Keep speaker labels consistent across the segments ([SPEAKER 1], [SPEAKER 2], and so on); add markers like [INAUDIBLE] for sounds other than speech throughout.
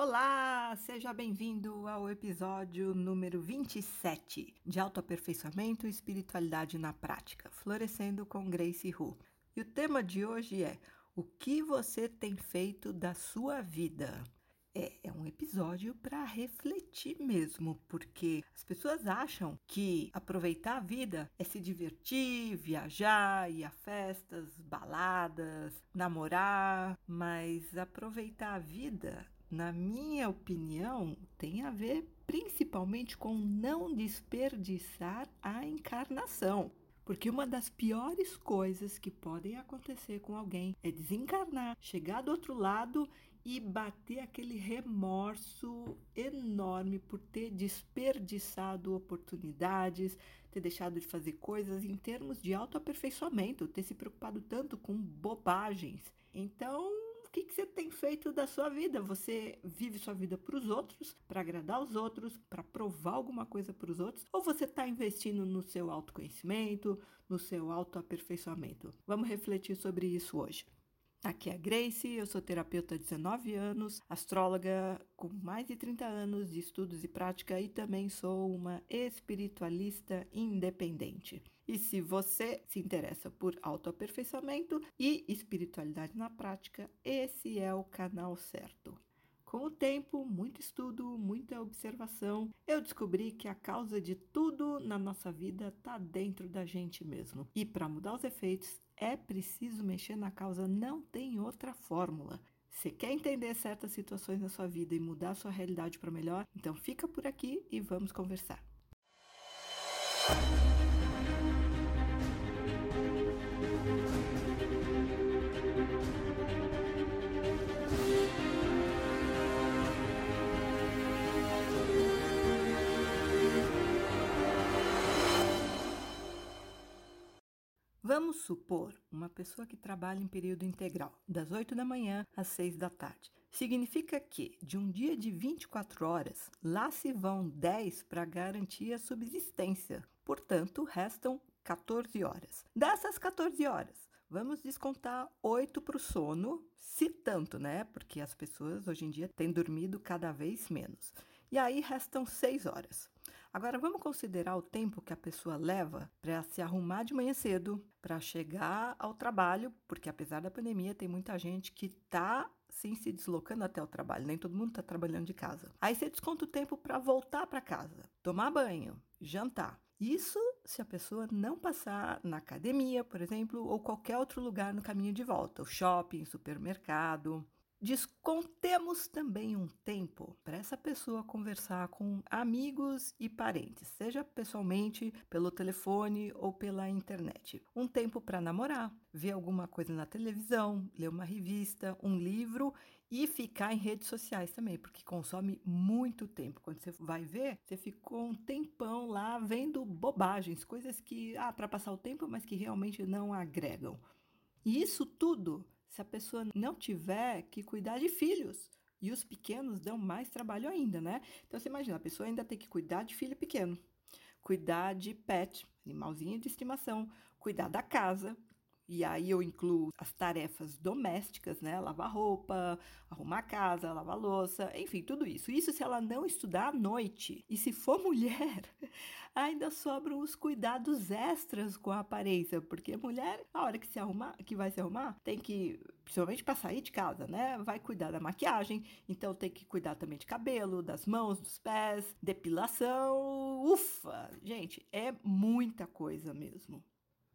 [SPEAKER 1] Olá, seja bem-vindo ao episódio número 27 de Autoaperfeiçoamento e Espiritualidade na Prática, Florescendo com Grace Hu. E o tema de hoje é O que você tem feito da sua vida? É, é um episódio para refletir mesmo, porque as pessoas acham que aproveitar a vida é se divertir, viajar, ir a festas, baladas, namorar, mas aproveitar a vida na minha opinião, tem a ver principalmente com não desperdiçar a encarnação. Porque uma das piores coisas que podem acontecer com alguém é desencarnar, chegar do outro lado e bater aquele remorso enorme por ter desperdiçado oportunidades, ter deixado de fazer coisas em termos de autoaperfeiçoamento, ter se preocupado tanto com bobagens. Então, que, que você tem feito da sua vida? Você vive sua vida para os outros, para agradar os outros, para provar alguma coisa para os outros? Ou você está investindo no seu autoconhecimento, no seu autoaperfeiçoamento? Vamos refletir sobre isso hoje. Aqui é a Grace, eu sou terapeuta há 19 anos, astróloga com mais de 30 anos de estudos e prática e também sou uma espiritualista independente. E se você se interessa por autoaperfeiçoamento e espiritualidade na prática, esse é o canal certo. Com o tempo, muito estudo, muita observação, eu descobri que a causa de tudo na nossa vida está dentro da gente mesmo. E para mudar os efeitos, é preciso mexer na causa, não tem outra fórmula. Você quer entender certas situações na sua vida e mudar sua realidade para melhor? Então fica por aqui e vamos conversar. Vamos supor uma pessoa que trabalha em período integral, das 8 da manhã às 6 da tarde. Significa que, de um dia de 24 horas, lá se vão 10 para garantir a subsistência. Portanto, restam 14 horas. Dessas 14 horas, vamos descontar 8 para o sono, se tanto, né? Porque as pessoas hoje em dia têm dormido cada vez menos. E aí restam 6 horas. Agora vamos considerar o tempo que a pessoa leva para se arrumar de manhã cedo, para chegar ao trabalho, porque apesar da pandemia tem muita gente que está sim se deslocando até o trabalho, nem todo mundo está trabalhando de casa. Aí você desconta o tempo para voltar para casa, tomar banho, jantar. Isso se a pessoa não passar na academia, por exemplo, ou qualquer outro lugar no caminho de volta, o shopping, supermercado. Descontemos também um tempo para essa pessoa conversar com amigos e parentes, seja pessoalmente, pelo telefone ou pela internet. Um tempo para namorar, ver alguma coisa na televisão, ler uma revista, um livro e ficar em redes sociais também, porque consome muito tempo. Quando você vai ver, você ficou um tempão lá vendo bobagens, coisas que, ah, para passar o tempo, mas que realmente não agregam. E isso tudo se a pessoa não tiver que cuidar de filhos. E os pequenos dão mais trabalho ainda, né? Então você imagina, a pessoa ainda tem que cuidar de filho pequeno, cuidar de pet, animalzinho de estimação, cuidar da casa, e aí eu incluo as tarefas domésticas, né? Lavar roupa, arrumar casa, lavar louça, enfim, tudo isso. Isso se ela não estudar à noite. E se for [LAUGHS] mulher, ainda sobram os cuidados extras com a aparência, porque mulher, a hora que se arrumar, que vai se arrumar, tem que, principalmente para sair de casa, né? Vai cuidar da maquiagem, então tem que cuidar também de cabelo, das mãos, dos pés, depilação. Ufa! Gente, é muita coisa mesmo.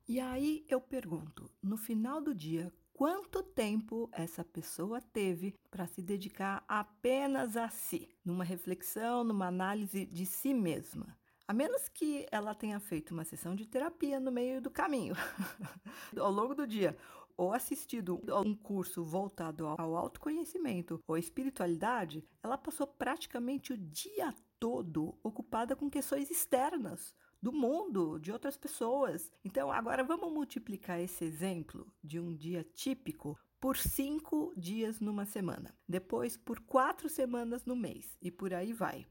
[SPEAKER 1] E aí eu pergunto, no final do dia, quanto tempo essa pessoa teve para se dedicar apenas a si, numa reflexão, numa análise de si mesma? A menos que ela tenha feito uma sessão de terapia no meio do caminho, [LAUGHS] ao longo do dia, ou assistido um curso voltado ao autoconhecimento ou espiritualidade, ela passou praticamente o dia todo ocupada com questões externas do mundo, de outras pessoas. Então, agora vamos multiplicar esse exemplo de um dia típico por cinco dias numa semana, depois por quatro semanas no mês e por aí vai.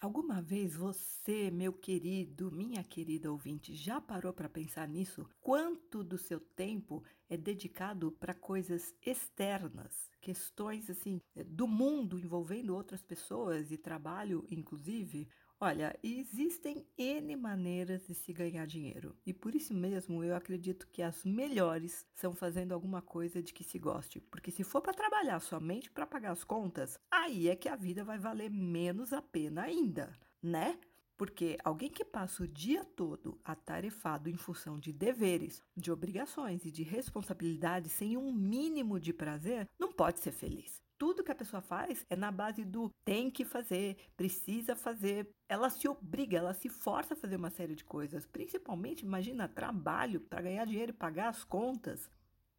[SPEAKER 1] Alguma vez você, meu querido, minha querida ouvinte, já parou para pensar nisso? Quanto do seu tempo é dedicado para coisas externas, questões assim do mundo envolvendo outras pessoas e trabalho, inclusive, Olha, existem N maneiras de se ganhar dinheiro. E por isso mesmo eu acredito que as melhores são fazendo alguma coisa de que se goste. Porque se for para trabalhar somente para pagar as contas, aí é que a vida vai valer menos a pena ainda, né? Porque alguém que passa o dia todo atarefado em função de deveres, de obrigações e de responsabilidades sem um mínimo de prazer, não pode ser feliz. Tudo que a pessoa faz é na base do tem que fazer, precisa fazer. Ela se obriga, ela se força a fazer uma série de coisas. Principalmente, imagina, trabalho para ganhar dinheiro e pagar as contas.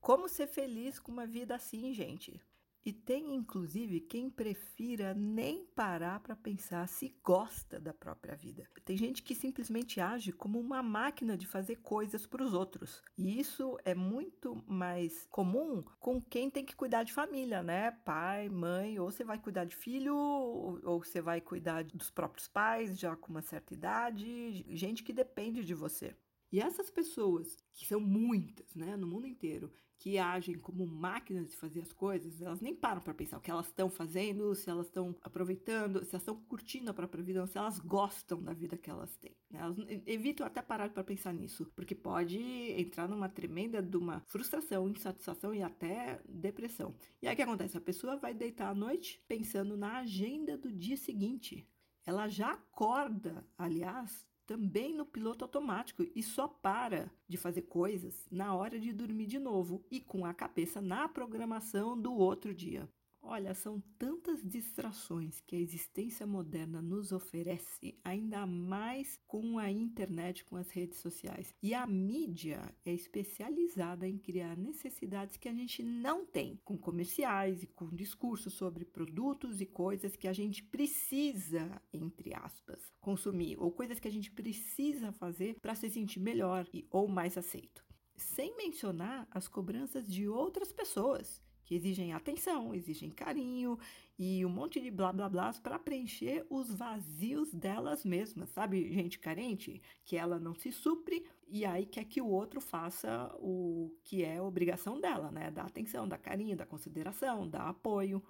[SPEAKER 1] Como ser feliz com uma vida assim, gente? E tem inclusive quem prefira nem parar para pensar se gosta da própria vida. Tem gente que simplesmente age como uma máquina de fazer coisas para os outros. E isso é muito mais comum com quem tem que cuidar de família, né? Pai, mãe, ou você vai cuidar de filho, ou você vai cuidar dos próprios pais já com uma certa idade, gente que depende de você. E essas pessoas, que são muitas, né, no mundo inteiro, que agem como máquinas de fazer as coisas, elas nem param para pensar o que elas estão fazendo, se elas estão aproveitando, se elas estão curtindo a própria vida, se elas gostam da vida que elas têm. Né? Elas evitam até parar para pensar nisso, porque pode entrar numa tremenda de uma frustração, insatisfação e até depressão. E aí o que acontece? A pessoa vai deitar à noite pensando na agenda do dia seguinte. Ela já acorda, aliás, também no piloto automático e só para de fazer coisas na hora de dormir de novo e com a cabeça na programação do outro dia. Olha, são tantas distrações que a existência moderna nos oferece, ainda mais com a internet, com as redes sociais. E a mídia é especializada em criar necessidades que a gente não tem, com comerciais e com discursos sobre produtos e coisas que a gente precisa, entre aspas, consumir, ou coisas que a gente precisa fazer para se sentir melhor e, ou mais aceito. Sem mencionar as cobranças de outras pessoas que exigem atenção, exigem carinho e um monte de blá blá blá para preencher os vazios delas mesmas, sabe? Gente carente, que ela não se supre e aí quer que o outro faça o que é obrigação dela, né? Dar atenção, dar carinho, dar consideração, dar apoio.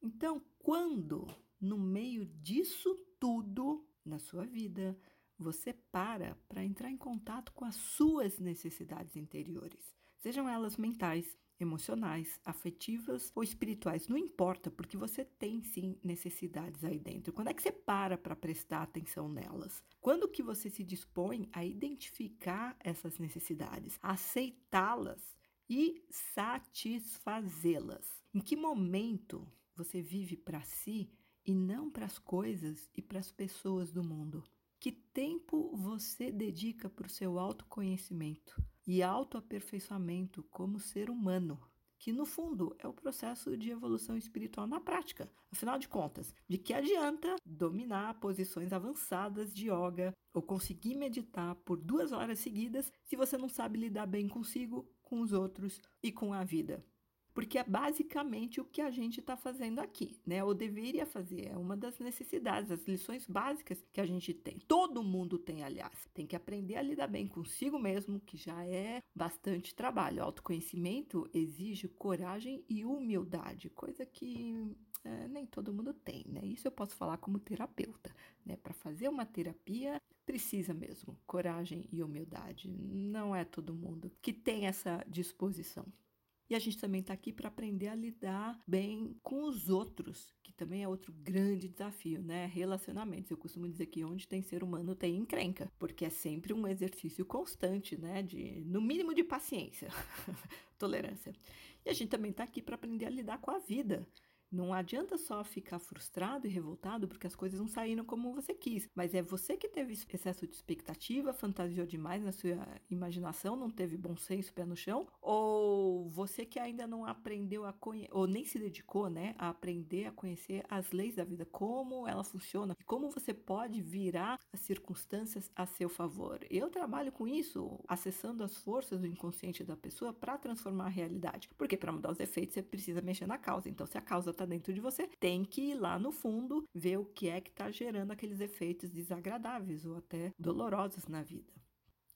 [SPEAKER 1] Então, quando no meio disso tudo na sua vida, você para para entrar em contato com as suas necessidades interiores, sejam elas mentais, emocionais, afetivas ou espirituais, não importa, porque você tem sim necessidades aí dentro. Quando é que você para para prestar atenção nelas? Quando que você se dispõe a identificar essas necessidades, aceitá-las e satisfazê-las? Em que momento você vive para si e não para as coisas e para as pessoas do mundo? Que tempo você dedica para o seu autoconhecimento? E autoaperfeiçoamento como ser humano, que no fundo é o processo de evolução espiritual na prática. Afinal de contas, de que adianta dominar posições avançadas de yoga ou conseguir meditar por duas horas seguidas se você não sabe lidar bem consigo, com os outros e com a vida? Porque é basicamente o que a gente está fazendo aqui, né? Ou deveria fazer, é uma das necessidades, as lições básicas que a gente tem. Todo mundo tem, aliás, tem que aprender a lidar bem consigo mesmo, que já é bastante trabalho. O autoconhecimento exige coragem e humildade, coisa que é, nem todo mundo tem, né? Isso eu posso falar como terapeuta, né? Para fazer uma terapia precisa mesmo coragem e humildade. Não é todo mundo que tem essa disposição. E a gente também está aqui para aprender a lidar bem com os outros, que também é outro grande desafio, né? Relacionamentos. Eu costumo dizer que onde tem ser humano tem encrenca, porque é sempre um exercício constante, né? De, no mínimo de paciência, [LAUGHS] tolerância. E a gente também está aqui para aprender a lidar com a vida. Não adianta só ficar frustrado e revoltado porque as coisas não saíram como você quis, mas é você que teve excesso de expectativa, fantasiou demais na sua imaginação, não teve bom senso, pé no chão, ou você que ainda não aprendeu a conhecer, ou nem se dedicou, né, a aprender a conhecer as leis da vida, como ela funciona e como você pode virar as circunstâncias a seu favor. Eu trabalho com isso, acessando as forças do inconsciente da pessoa para transformar a realidade, porque para mudar os efeitos você precisa mexer na causa. Então, se a causa está dentro de você, tem que ir lá no fundo ver o que é que está gerando aqueles efeitos desagradáveis ou até dolorosos na vida.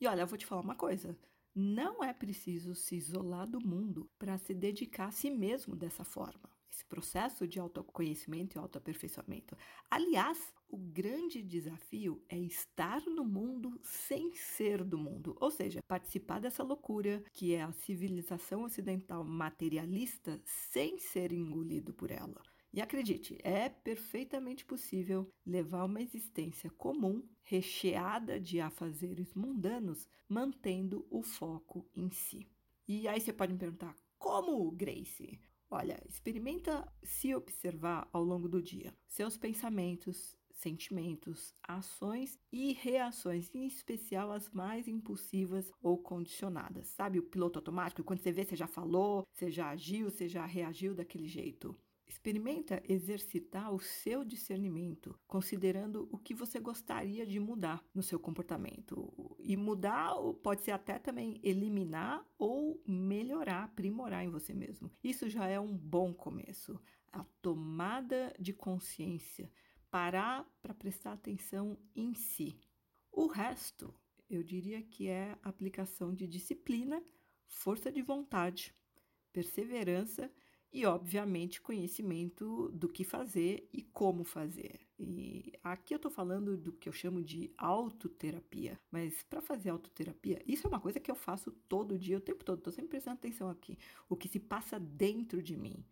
[SPEAKER 1] E olha, eu vou te falar uma coisa. Não é preciso se isolar do mundo para se dedicar a si mesmo dessa forma. Esse processo de autoconhecimento e autoaperfeiçoamento. Aliás, o grande desafio é estar no mundo sem ser do mundo, ou seja, participar dessa loucura que é a civilização ocidental materialista sem ser engolido por ela. E acredite, é perfeitamente possível levar uma existência comum, recheada de afazeres mundanos, mantendo o foco em si. E aí você pode me perguntar: como, Grace? Olha, experimenta se observar ao longo do dia, seus pensamentos, sentimentos, ações e reações, em especial as mais impulsivas ou condicionadas. Sabe o piloto automático? Quando você vê, você já falou, você já agiu, você já reagiu daquele jeito. Experimenta exercitar o seu discernimento, considerando o que você gostaria de mudar no seu comportamento. E mudar pode ser até também eliminar ou melhorar, aprimorar em você mesmo. Isso já é um bom começo. A tomada de consciência, parar para prestar atenção em si. O resto, eu diria que é aplicação de disciplina, força de vontade, perseverança e, obviamente, conhecimento do que fazer e como fazer. E aqui eu estou falando do que eu chamo de autoterapia, mas para fazer autoterapia, isso é uma coisa que eu faço todo dia, o tempo todo, estou sempre prestando atenção aqui, o que se passa dentro de mim.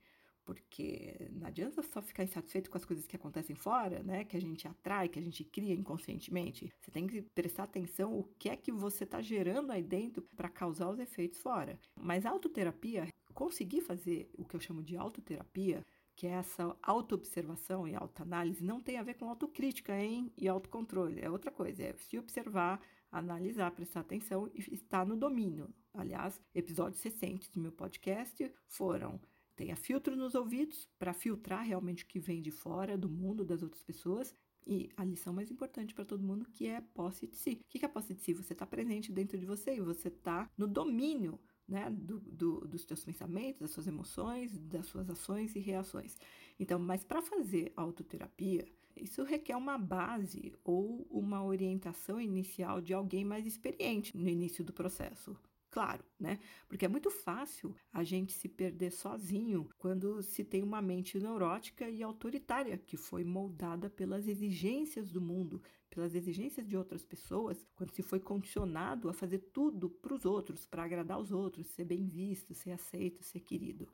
[SPEAKER 1] Porque não adianta só ficar insatisfeito com as coisas que acontecem fora, né? Que a gente atrai, que a gente cria inconscientemente. Você tem que prestar atenção o que é que você está gerando aí dentro para causar os efeitos fora. Mas a autoterapia conseguir fazer o que eu chamo de autoterapia, que é essa autoobservação e autoanálise, não tem a ver com autocrítica hein? e autocontrole. É outra coisa, é se observar, analisar, prestar atenção e estar no domínio. Aliás, episódios recentes do meu podcast foram tenha filtro nos ouvidos para filtrar realmente o que vem de fora do mundo das outras pessoas e a lição mais importante para todo mundo que é posse de si. O que é posse de si? Você está presente dentro de você e você está no domínio né, do, do, dos teus pensamentos, das suas emoções, das suas ações e reações. Então, mas para fazer autoterapia, isso requer uma base ou uma orientação inicial de alguém mais experiente no início do processo claro, né? Porque é muito fácil a gente se perder sozinho quando se tem uma mente neurótica e autoritária que foi moldada pelas exigências do mundo, pelas exigências de outras pessoas, quando se foi condicionado a fazer tudo para os outros, para agradar os outros, ser bem visto, ser aceito, ser querido.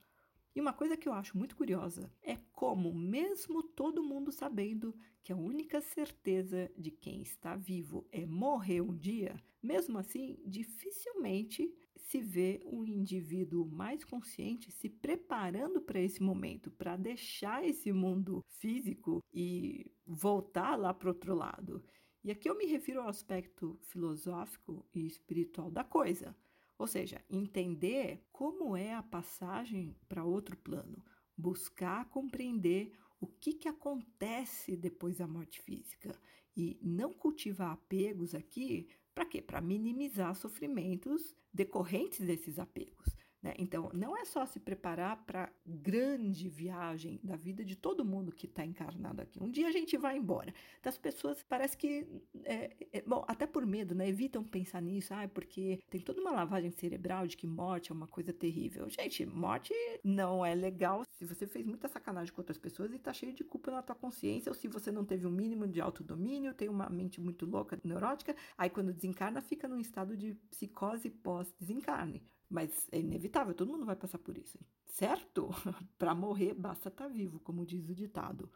[SPEAKER 1] E uma coisa que eu acho muito curiosa é como, mesmo todo mundo sabendo que a única certeza de quem está vivo é morrer um dia, mesmo assim, dificilmente se vê um indivíduo mais consciente se preparando para esse momento, para deixar esse mundo físico e voltar lá para o outro lado. E aqui eu me refiro ao aspecto filosófico e espiritual da coisa. Ou seja, entender como é a passagem para outro plano, buscar compreender o que, que acontece depois da morte física e não cultivar apegos aqui para quê? Para minimizar sofrimentos decorrentes desses apegos. Né? Então, não é só se preparar para grande viagem da vida de todo mundo que está encarnado aqui. Um dia a gente vai embora. Então, as pessoas parece que, é, é, bom, até por medo, né? Evitam pensar nisso, ah, porque tem toda uma lavagem cerebral de que morte é uma coisa terrível. Gente, morte não é legal se você fez muita sacanagem com outras pessoas e está cheio de culpa na tua consciência, ou se você não teve um mínimo de autodomínio, tem uma mente muito louca, neurótica, aí quando desencarna fica num estado de psicose pós-desencarne. Mas é inevitável, todo mundo vai passar por isso, certo? [LAUGHS] para morrer basta estar tá vivo, como diz o ditado.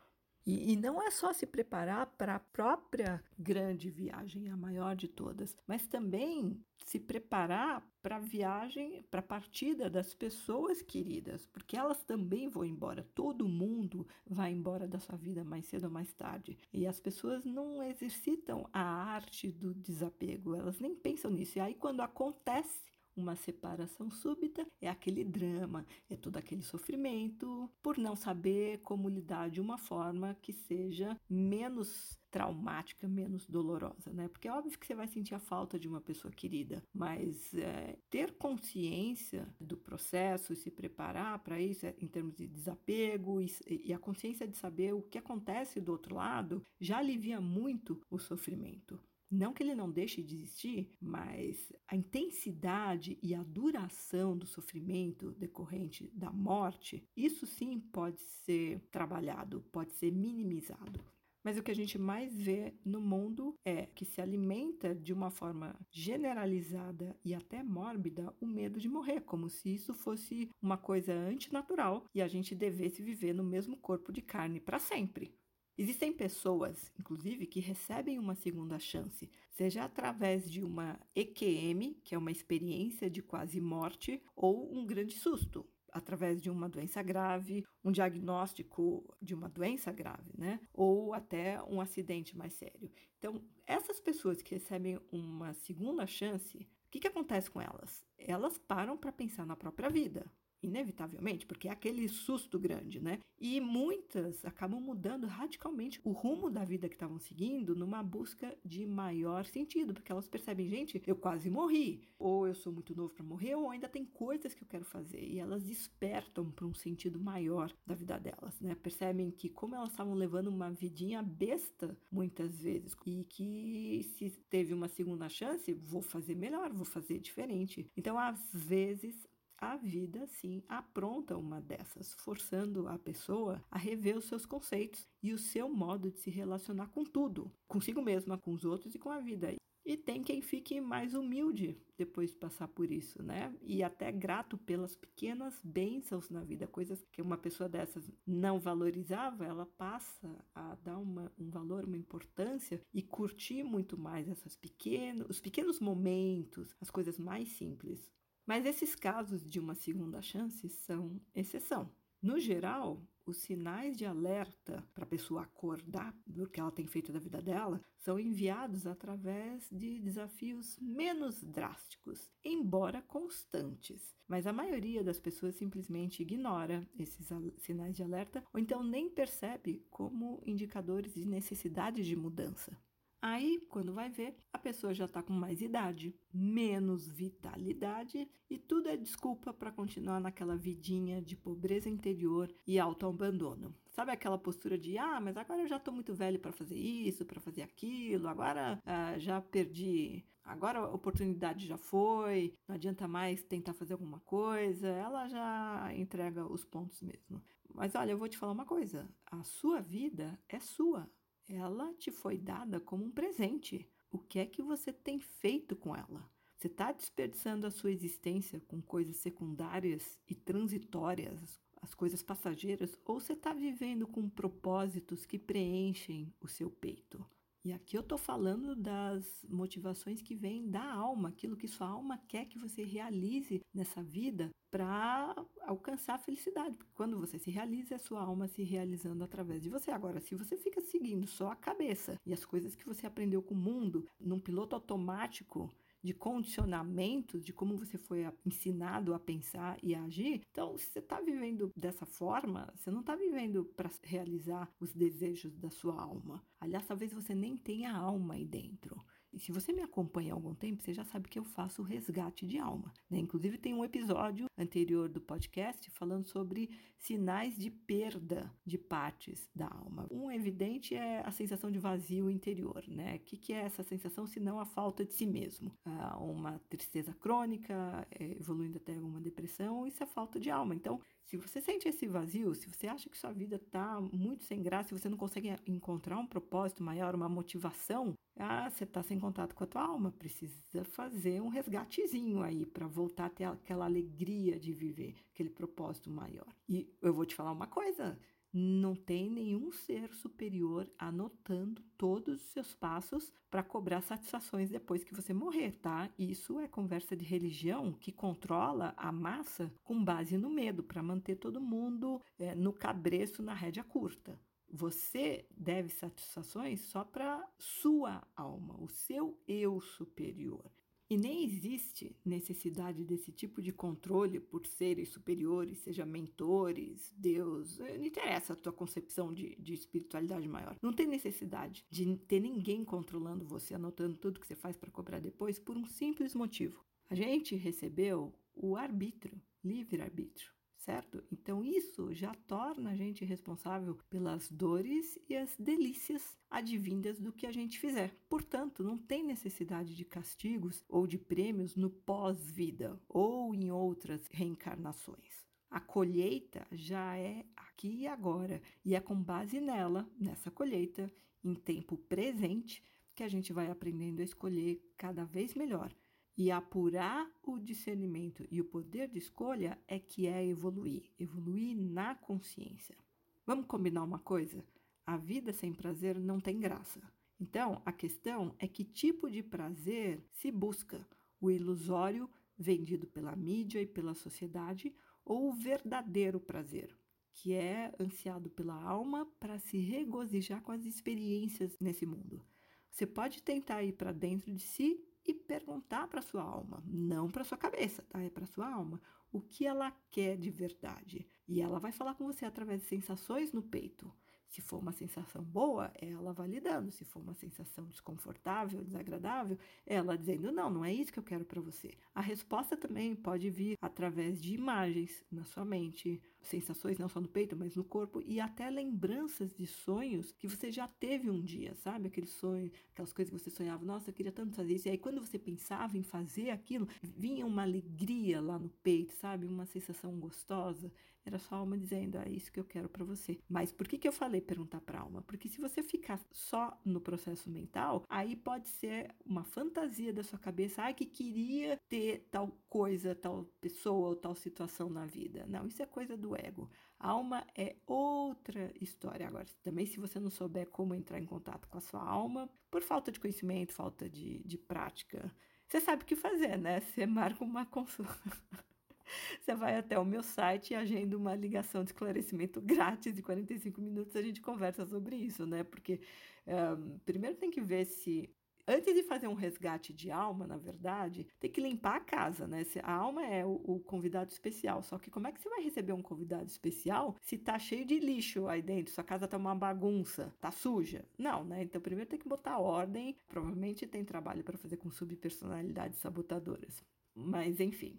[SPEAKER 1] E, e não é só se preparar para a própria grande viagem, a maior de todas, mas também se preparar para a viagem, para a partida das pessoas queridas, porque elas também vão embora. Todo mundo vai embora da sua vida mais cedo ou mais tarde. E as pessoas não exercitam a arte do desapego, elas nem pensam nisso. E aí, quando acontece, uma separação súbita é aquele drama, é todo aquele sofrimento por não saber como lidar de uma forma que seja menos traumática, menos dolorosa, né? Porque é óbvio que você vai sentir a falta de uma pessoa querida, mas é, ter consciência do processo e se preparar para isso, é, em termos de desapego e, e a consciência de saber o que acontece do outro lado, já alivia muito o sofrimento. Não que ele não deixe de existir, mas a intensidade e a duração do sofrimento decorrente da morte, isso sim pode ser trabalhado, pode ser minimizado. Mas o que a gente mais vê no mundo é que se alimenta de uma forma generalizada e até mórbida o medo de morrer, como se isso fosse uma coisa antinatural e a gente devesse viver no mesmo corpo de carne para sempre. Existem pessoas, inclusive, que recebem uma segunda chance, seja através de uma EQM, que é uma experiência de quase morte, ou um grande susto, através de uma doença grave, um diagnóstico de uma doença grave, né? Ou até um acidente mais sério. Então, essas pessoas que recebem uma segunda chance, o que, que acontece com elas? Elas param para pensar na própria vida inevitavelmente, porque é aquele susto grande, né? E muitas acabam mudando radicalmente o rumo da vida que estavam seguindo numa busca de maior sentido, porque elas percebem, gente, eu quase morri, ou eu sou muito novo para morrer, ou ainda tem coisas que eu quero fazer, e elas despertam para um sentido maior da vida delas, né? Percebem que como elas estavam levando uma vidinha besta muitas vezes e que se teve uma segunda chance, vou fazer melhor, vou fazer diferente. Então, às vezes a vida, sim, apronta uma dessas, forçando a pessoa a rever os seus conceitos e o seu modo de se relacionar com tudo, consigo mesma, com os outros e com a vida. E tem quem fique mais humilde depois de passar por isso, né? E até grato pelas pequenas bênçãos na vida, coisas que uma pessoa dessas não valorizava, ela passa a dar uma, um valor, uma importância e curtir muito mais essas pequenos, os pequenos momentos, as coisas mais simples. Mas esses casos de uma segunda chance são exceção. No geral, os sinais de alerta para a pessoa acordar do que ela tem feito da vida dela são enviados através de desafios menos drásticos, embora constantes. Mas a maioria das pessoas simplesmente ignora esses sinais de alerta ou então nem percebe como indicadores de necessidade de mudança. Aí, quando vai ver, a pessoa já está com mais idade, menos vitalidade e tudo é desculpa para continuar naquela vidinha de pobreza interior e autoabandono. Sabe aquela postura de, ah, mas agora eu já estou muito velho para fazer isso, para fazer aquilo, agora ah, já perdi, agora a oportunidade já foi, não adianta mais tentar fazer alguma coisa, ela já entrega os pontos mesmo. Mas olha, eu vou te falar uma coisa: a sua vida é sua ela te foi dada como um presente. O que é que você tem feito com ela? Você está desperdiçando a sua existência com coisas secundárias e transitórias, as coisas passageiras, ou você está vivendo com propósitos que preenchem o seu peito? E aqui eu estou falando das motivações que vêm da alma, aquilo que sua alma quer que você realize nessa vida para alcançar a felicidade. Porque quando você se realiza, é sua alma se realizando através de você. Agora, se você fica seguindo só a cabeça e as coisas que você aprendeu com o mundo num piloto automático, de condicionamentos, de como você foi ensinado a pensar e a agir. Então, se você está vivendo dessa forma, você não está vivendo para realizar os desejos da sua alma. Aliás, talvez você nem tenha alma aí dentro. E se você me acompanha há algum tempo, você já sabe que eu faço resgate de alma. Né? Inclusive, tem um episódio anterior do podcast falando sobre sinais de perda de partes da alma. Um evidente é a sensação de vazio interior. Né? O que, que é essa sensação, se não a falta de si mesmo? Ah, uma tristeza crônica, é, evoluindo até uma depressão, isso é falta de alma. Então, se você sente esse vazio, se você acha que sua vida está muito sem graça, se você não consegue encontrar um propósito maior, uma motivação, ah, você está sem contato com a tua alma, precisa fazer um resgatezinho aí para voltar a ter aquela alegria de viver, aquele propósito maior. E eu vou te falar uma coisa, não tem nenhum ser superior anotando todos os seus passos para cobrar satisfações depois que você morrer, tá? Isso é conversa de religião que controla a massa com base no medo, para manter todo mundo é, no cabreço, na rédea curta. Você deve satisfações só para sua alma, o seu eu superior. E nem existe necessidade desse tipo de controle por seres superiores, seja mentores, Deus, eh, não interessa a tua concepção de, de espiritualidade maior. Não tem necessidade de ter ninguém controlando você, anotando tudo que você faz para cobrar depois, por um simples motivo. A gente recebeu o arbítrio, livre-arbítrio certo? Então isso já torna a gente responsável pelas dores e as delícias advindas do que a gente fizer. Portanto, não tem necessidade de castigos ou de prêmios no pós-vida ou em outras reencarnações. A colheita já é aqui e agora, e é com base nela, nessa colheita, em tempo presente, que a gente vai aprendendo a escolher cada vez melhor. E apurar o discernimento e o poder de escolha é que é evoluir, evoluir na consciência. Vamos combinar uma coisa? A vida sem prazer não tem graça. Então, a questão é que tipo de prazer se busca: o ilusório vendido pela mídia e pela sociedade ou o verdadeiro prazer, que é ansiado pela alma para se regozijar com as experiências nesse mundo. Você pode tentar ir para dentro de si perguntar para sua alma, não para sua cabeça, tá? É para sua alma, o que ela quer de verdade. E ela vai falar com você através de sensações no peito. Se for uma sensação boa, é ela validando. Se for uma sensação desconfortável, desagradável, é ela dizendo: não, não é isso que eu quero para você. A resposta também pode vir através de imagens na sua mente, sensações não só no peito, mas no corpo e até lembranças de sonhos que você já teve um dia, sabe? Aquele sonho, aquelas coisas que você sonhava, nossa, eu queria tanto fazer isso. E aí, quando você pensava em fazer aquilo, vinha uma alegria lá no peito, sabe? Uma sensação gostosa. Era sua alma dizendo, é isso que eu quero para você. Mas por que, que eu falei perguntar para a alma? Porque se você ficar só no processo mental, aí pode ser uma fantasia da sua cabeça, ah, que queria ter tal coisa, tal pessoa ou tal situação na vida. Não, isso é coisa do ego. A alma é outra história. Agora, também se você não souber como entrar em contato com a sua alma, por falta de conhecimento, falta de, de prática, você sabe o que fazer, né? Você marca uma consulta. [LAUGHS] [LAUGHS] Você vai até o meu site e agenda uma ligação de esclarecimento grátis de 45 minutos. A gente conversa sobre isso, né? Porque um, primeiro tem que ver se antes de fazer um resgate de alma, na verdade, tem que limpar a casa, né? A alma é o, o, convidado especial. Só que como é que você vai receber um convidado especial se tá cheio de lixo aí dentro? Sua casa tá uma bagunça, tá suja? Não, né? Então primeiro tem que botar ordem. Provavelmente tem trabalho para fazer com subpersonalidades sabotadoras. Mas enfim,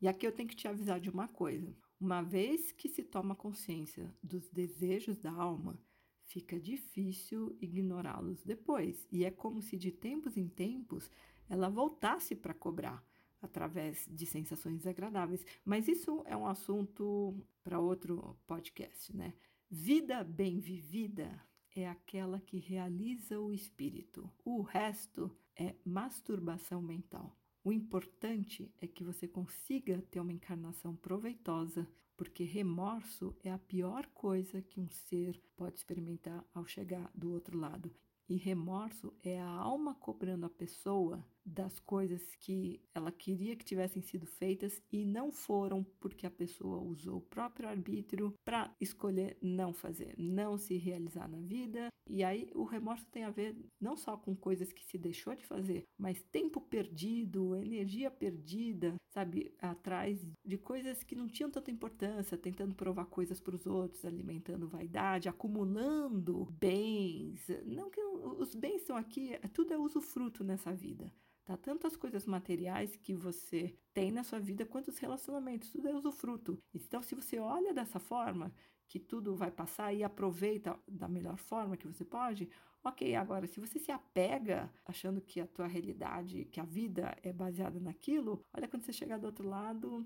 [SPEAKER 1] e aqui eu tenho que te avisar de uma coisa: uma vez que se toma consciência dos desejos da alma, fica difícil ignorá-los depois. E é como se de tempos em tempos ela voltasse para cobrar através de sensações desagradáveis. Mas isso é um assunto para outro podcast, né? Vida bem vivida é aquela que realiza o espírito. O resto é masturbação mental. O importante é que você consiga ter uma encarnação proveitosa, porque remorso é a pior coisa que um ser pode experimentar ao chegar do outro lado. E remorso é a alma cobrando a pessoa das coisas que ela queria que tivessem sido feitas e não foram porque a pessoa usou o próprio arbítrio para escolher não fazer, não se realizar na vida. E aí o remorso tem a ver não só com coisas que se deixou de fazer, mas tempo perdido, energia perdida, sabe, atrás de coisas que não tinham tanta importância, tentando provar coisas para os outros, alimentando vaidade, acumulando bens. Não que os bens estão aqui, tudo é usufruto nessa vida. Tá? Tanto as coisas materiais que você tem na sua vida, quanto os relacionamentos, tudo é usufruto. Então, se você olha dessa forma, que tudo vai passar e aproveita da melhor forma que você pode, ok. Agora, se você se apega achando que a tua realidade, que a vida é baseada naquilo, olha quando você chegar do outro lado,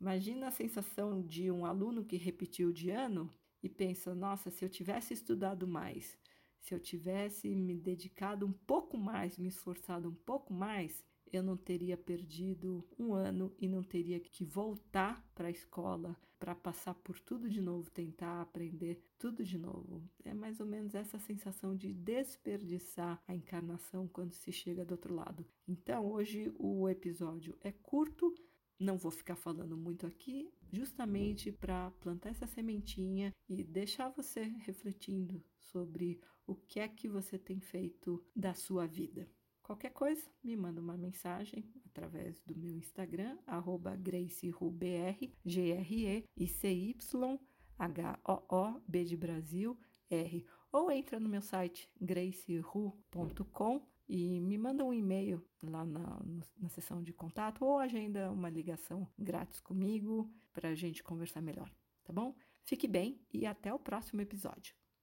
[SPEAKER 1] imagina a sensação de um aluno que repetiu de ano e pensa, nossa, se eu tivesse estudado mais, se eu tivesse me dedicado um pouco mais, me esforçado um pouco mais, eu não teria perdido um ano e não teria que voltar para a escola para passar por tudo de novo, tentar aprender tudo de novo. É mais ou menos essa sensação de desperdiçar a encarnação quando se chega do outro lado. Então, hoje o episódio é curto, não vou ficar falando muito aqui, justamente para plantar essa sementinha e deixar você refletindo sobre o que é que você tem feito da sua vida. Qualquer coisa, me manda uma mensagem através do meu Instagram, arroba GraceRuBR, G-R-E-I-C-Y, H-O-O, B de Brasil, R. Ou entra no meu site graceru.com e me manda um e-mail lá na, na seção de contato ou agenda uma ligação grátis comigo para a gente conversar melhor, tá bom? Fique bem e até o próximo episódio.